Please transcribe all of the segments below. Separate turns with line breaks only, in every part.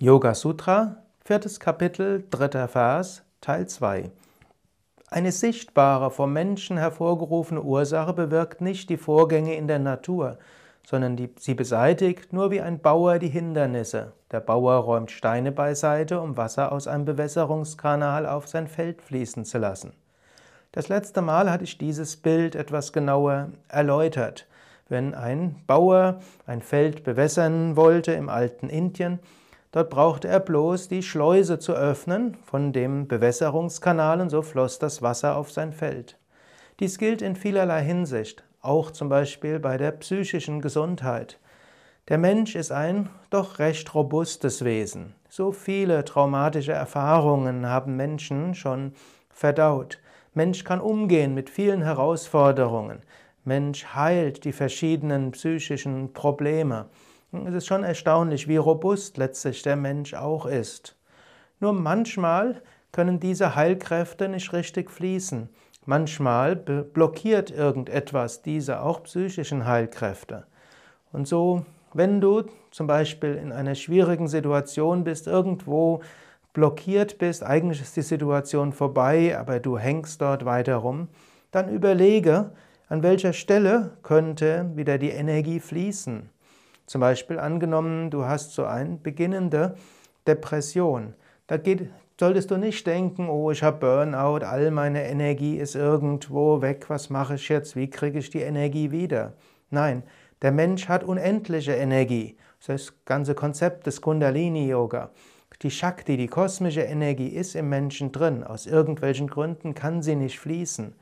Yoga Sutra, viertes Kapitel, dritter Vers, Teil 2. Eine sichtbare, vom Menschen hervorgerufene Ursache bewirkt nicht die Vorgänge in der Natur, sondern die, sie beseitigt nur wie ein Bauer die Hindernisse. Der Bauer räumt Steine beiseite, um Wasser aus einem Bewässerungskanal auf sein Feld fließen zu lassen. Das letzte Mal hatte ich dieses Bild etwas genauer erläutert. Wenn ein Bauer ein Feld bewässern wollte im alten Indien, Dort brauchte er bloß die Schleuse zu öffnen von dem Bewässerungskanal und so floss das Wasser auf sein Feld. Dies gilt in vielerlei Hinsicht, auch zum Beispiel bei der psychischen Gesundheit. Der Mensch ist ein doch recht robustes Wesen. So viele traumatische Erfahrungen haben Menschen schon verdaut. Mensch kann umgehen mit vielen Herausforderungen. Mensch heilt die verschiedenen psychischen Probleme. Es ist schon erstaunlich, wie robust letztlich der Mensch auch ist. Nur manchmal können diese Heilkräfte nicht richtig fließen. Manchmal blockiert irgendetwas diese auch psychischen Heilkräfte. Und so, wenn du zum Beispiel in einer schwierigen Situation bist, irgendwo blockiert bist, eigentlich ist die Situation vorbei, aber du hängst dort weiter rum, dann überlege, an welcher Stelle könnte wieder die Energie fließen. Zum Beispiel angenommen, du hast so eine beginnende Depression. Da geht, solltest du nicht denken, oh, ich habe Burnout, all meine Energie ist irgendwo weg, was mache ich jetzt, wie kriege ich die Energie wieder? Nein, der Mensch hat unendliche Energie. Das ist das ganze Konzept des Kundalini-Yoga. Die Shakti, die kosmische Energie ist im Menschen drin. Aus irgendwelchen Gründen kann sie nicht fließen.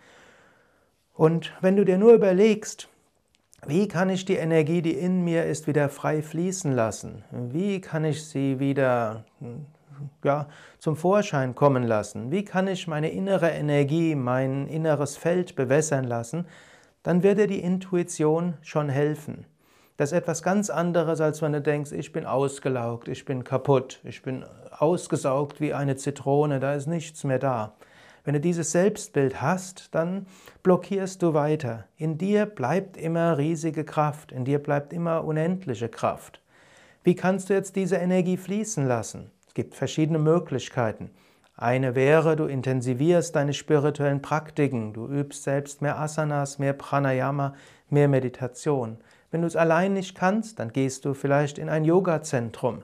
Und wenn du dir nur überlegst, wie kann ich die Energie, die in mir ist, wieder frei fließen lassen? Wie kann ich sie wieder ja, zum Vorschein kommen lassen? Wie kann ich meine innere Energie, mein inneres Feld bewässern lassen? Dann wird dir die Intuition schon helfen. Das ist etwas ganz anderes, als wenn du denkst, ich bin ausgelaugt, ich bin kaputt, ich bin ausgesaugt wie eine Zitrone, da ist nichts mehr da. Wenn du dieses Selbstbild hast, dann blockierst du weiter. In dir bleibt immer riesige Kraft, in dir bleibt immer unendliche Kraft. Wie kannst du jetzt diese Energie fließen lassen? Es gibt verschiedene Möglichkeiten. Eine wäre, du intensivierst deine spirituellen Praktiken, du übst selbst mehr Asanas, mehr Pranayama, mehr Meditation. Wenn du es allein nicht kannst, dann gehst du vielleicht in ein Yoga-Zentrum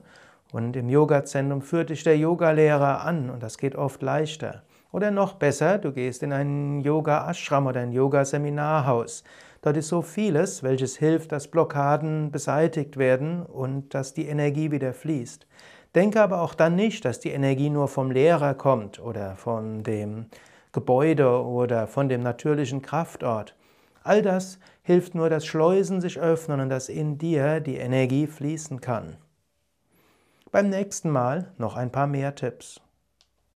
und im Yoga-Zentrum führt dich der Yogalehrer an und das geht oft leichter. Oder noch besser, du gehst in ein Yoga-Ashram oder ein Yoga-Seminarhaus. Dort ist so vieles, welches hilft, dass Blockaden beseitigt werden und dass die Energie wieder fließt. Denke aber auch dann nicht, dass die Energie nur vom Lehrer kommt oder von dem Gebäude oder von dem natürlichen Kraftort. All das hilft nur, dass Schleusen sich öffnen und dass in dir die Energie fließen kann. Beim nächsten Mal noch ein paar mehr Tipps.